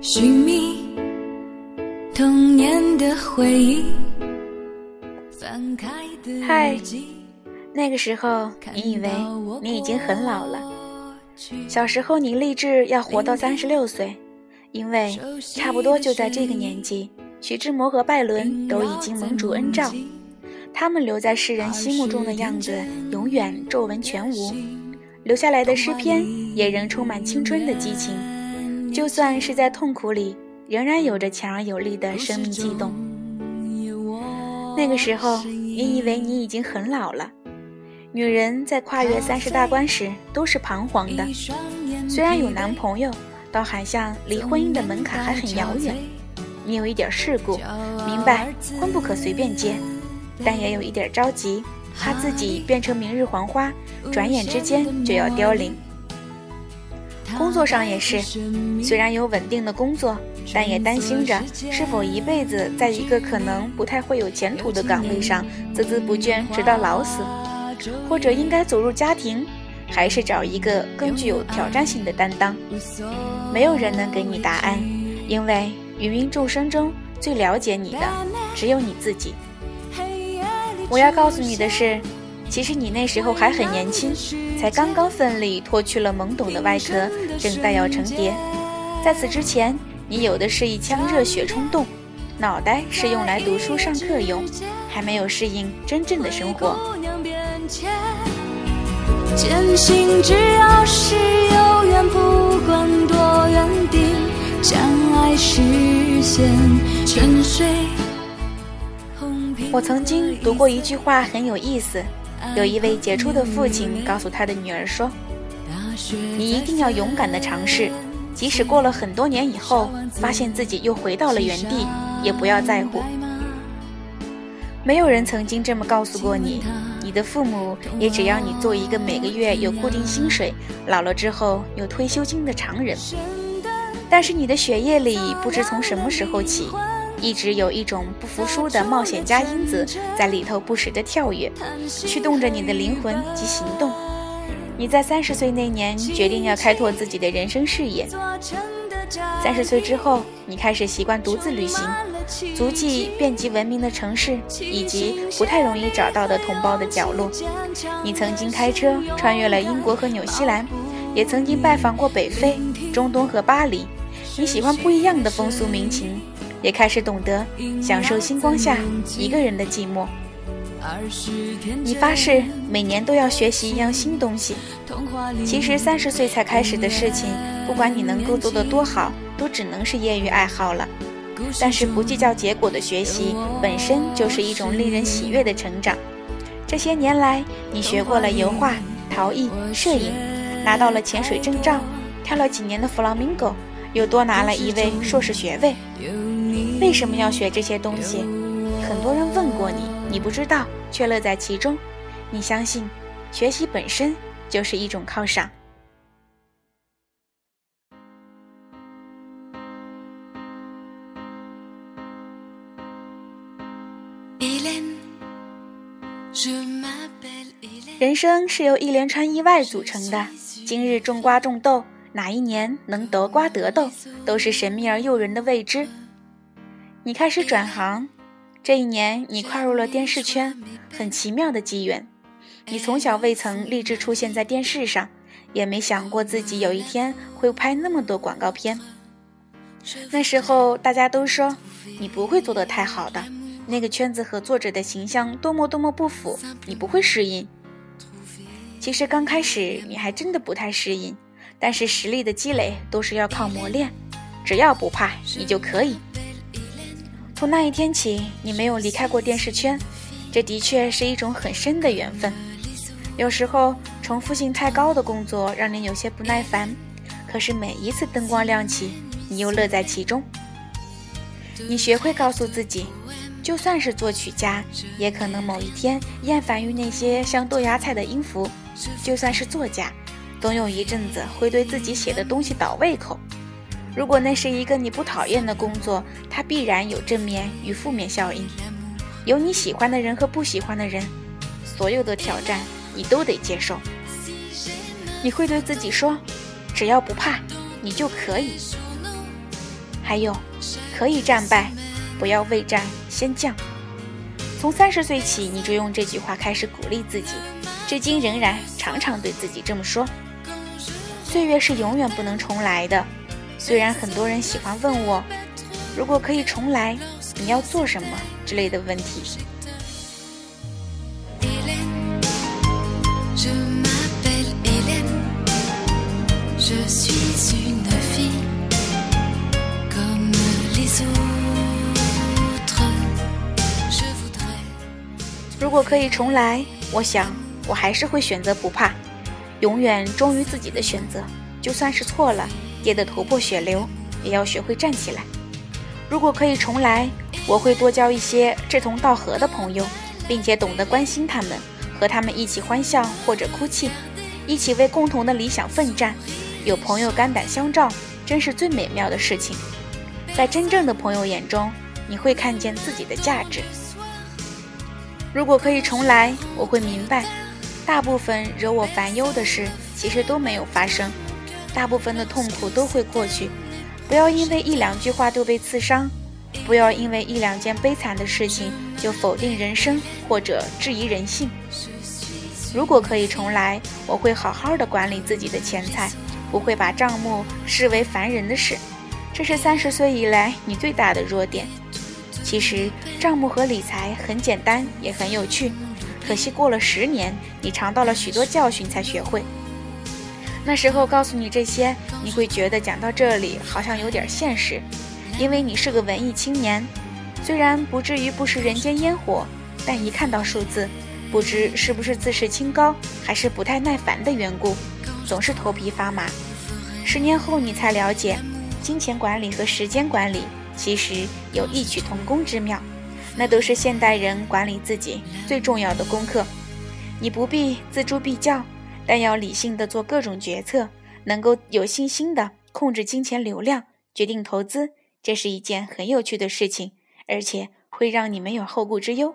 寻觅童年的回忆。嗨，那个时候你以为你已经很老了。小时候你立志要活到三十六岁，因为差不多就在这个年纪，徐志摩和拜伦都已经蒙主恩照，他们留在世人心目中的样子永远皱纹全无，留下来的诗篇也仍充满青春的激情，就算是在痛苦里，仍然有着强而有力的生命悸动。那个时候，你以为你已经很老了。女人在跨越三十大关时都是彷徨的，虽然有男朋友，倒好像离婚姻的门槛还很遥远。你有一点世故，明白婚不可随便结，但也有一点着急，怕自己变成明日黄花，转眼之间就要凋零。工作上也是，虽然有稳定的工作。但也担心着是否一辈子在一个可能不太会有前途的岗位上孜孜不倦直到老死，或者应该走入家庭，还是找一个更具有挑战性的担当？没有人能给你答案，因为芸芸众生中最了解你的只有你自己。我要告诉你的是，其实你那时候还很年轻，才刚刚奋力脱去了懵懂的外壳，正待要成蝶。在此之前。你有的是一腔热血冲动，脑袋是用来读书上课用，还没有适应真正的生活。坚信只要是有缘，不管多远地将爱实现。沉睡。我曾经读过一句话，很有意思。有一位杰出的父亲告诉他的女儿说：“你一定要勇敢地尝试。”即使过了很多年以后，发现自己又回到了原地，也不要在乎。没有人曾经这么告诉过你，你的父母也只要你做一个每个月有固定薪水、老了之后有退休金的常人。但是你的血液里不知从什么时候起，一直有一种不服输的冒险家因子在里头不时地跳跃，驱动着你的灵魂及行动。你在三十岁那年决定要开拓自己的人生事业。三十岁之后，你开始习惯独自旅行，足迹遍及文明的城市以及不太容易找到的同胞的角落。你曾经开车穿越了英国和纽西兰，也曾经拜访过北非、中东和巴黎。你喜欢不一样的风俗民情，也开始懂得享受星光下一个人的寂寞。你发誓每年都要学习一样新东西。其实三十岁才开始的事情，不管你能够做得多好，都只能是业余爱好了。但是不计较结果的学习，本身就是一种令人喜悦的成长。这些年来，你学过了油画、陶艺、摄影，拿到了潜水证照，跳了几年的弗朗明哥，又多拿了一位硕士学位。为什么要学这些东西？很多人问过你。你不知道，却乐在其中。你相信，学习本身就是一种犒赏。人生是由一连串意外组成的。今日种瓜种豆，哪一年能得瓜得豆，都是神秘而诱人的未知。你开始转行。这一年，你跨入了电视圈，很奇妙的机缘。你从小未曾立志出现在电视上，也没想过自己有一天会拍那么多广告片。那时候大家都说你不会做得太好的，那个圈子和作者的形象多么多么不符，你不会适应。其实刚开始你还真的不太适应，但是实力的积累都是要靠磨练，只要不怕，你就可以。从那一天起，你没有离开过电视圈，这的确是一种很深的缘分。有时候重复性太高的工作让你有些不耐烦，可是每一次灯光亮起，你又乐在其中。你学会告诉自己，就算是作曲家，也可能某一天厌烦于那些像豆芽菜的音符；就算是作家，总有一阵子会对自己写的东西倒胃口。如果那是一个你不讨厌的工作，它必然有正面与负面效应。有你喜欢的人和不喜欢的人，所有的挑战你都得接受。你会对自己说：“只要不怕，你就可以。”还有，可以战败，不要未战先降。从三十岁起，你就用这句话开始鼓励自己，至今仍然常常对自己这么说。岁月是永远不能重来的。虽然很多人喜欢问我，如果可以重来，你要做什么之类的问题。如果可以重来，我想我还是会选择不怕，永远忠于自己的选择，就算是错了。跌得头破血流，也要学会站起来。如果可以重来，我会多交一些志同道合的朋友，并且懂得关心他们，和他们一起欢笑或者哭泣，一起为共同的理想奋战。有朋友肝胆相照，真是最美妙的事情。在真正的朋友眼中，你会看见自己的价值。如果可以重来，我会明白，大部分惹我烦忧的事，其实都没有发生。大部分的痛苦都会过去，不要因为一两句话就被刺伤，不要因为一两件悲惨的事情就否定人生或者质疑人性。如果可以重来，我会好好的管理自己的钱财，不会把账目视为烦人的事。这是三十岁以来你最大的弱点。其实账目和理财很简单，也很有趣，可惜过了十年，你尝到了许多教训才学会。那时候告诉你这些，你会觉得讲到这里好像有点现实，因为你是个文艺青年，虽然不至于不食人间烟火，但一看到数字，不知是不是自视清高，还是不太耐烦的缘故，总是头皮发麻。十年后你才了解，金钱管理和时间管理其实有异曲同工之妙，那都是现代人管理自己最重要的功课。你不必锱铢必较。但要理性的做各种决策，能够有信心的控制金钱流量，决定投资，这是一件很有趣的事情，而且会让你没有后顾之忧。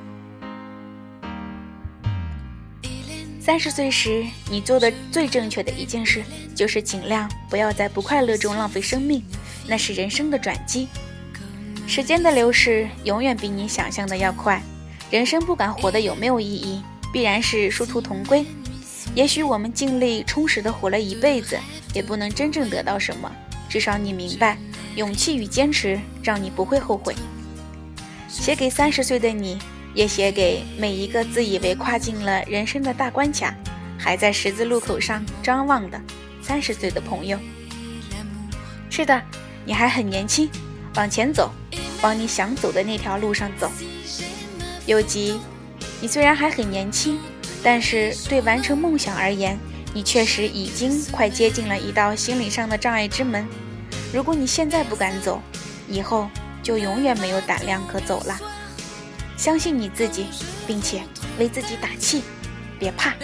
三十岁时，你做的最正确的一件事，就是尽量不要在不快乐中浪费生命，那是人生的转机。时间的流逝永远比你想象的要快，人生不管活得有没有意义，必然是殊途同归。也许我们尽力充实的活了一辈子，也不能真正得到什么。至少你明白，勇气与坚持让你不会后悔。写给三十岁的你。也写给每一个自以为跨进了人生的大关卡，还在十字路口上张望的三十岁的朋友。是的，你还很年轻，往前走，往你想走的那条路上走。有吉，你虽然还很年轻，但是对完成梦想而言，你确实已经快接近了一道心理上的障碍之门。如果你现在不敢走，以后就永远没有胆量可走了。相信你自己并且为自己打气别怕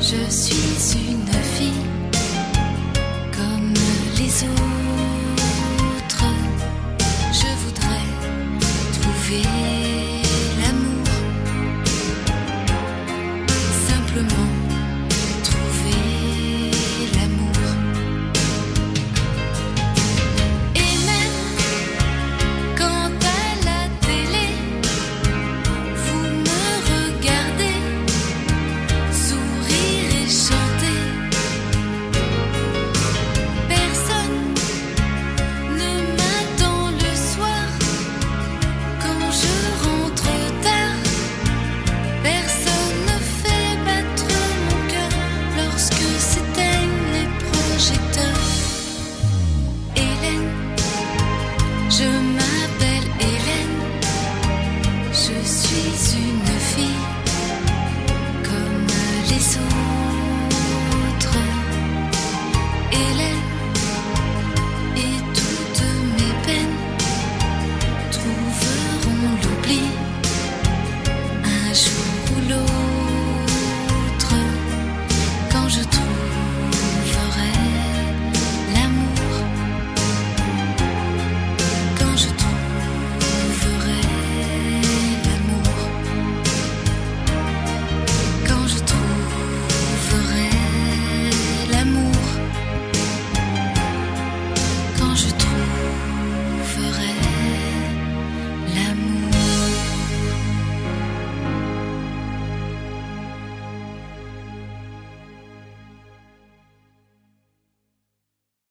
Je suis sûre.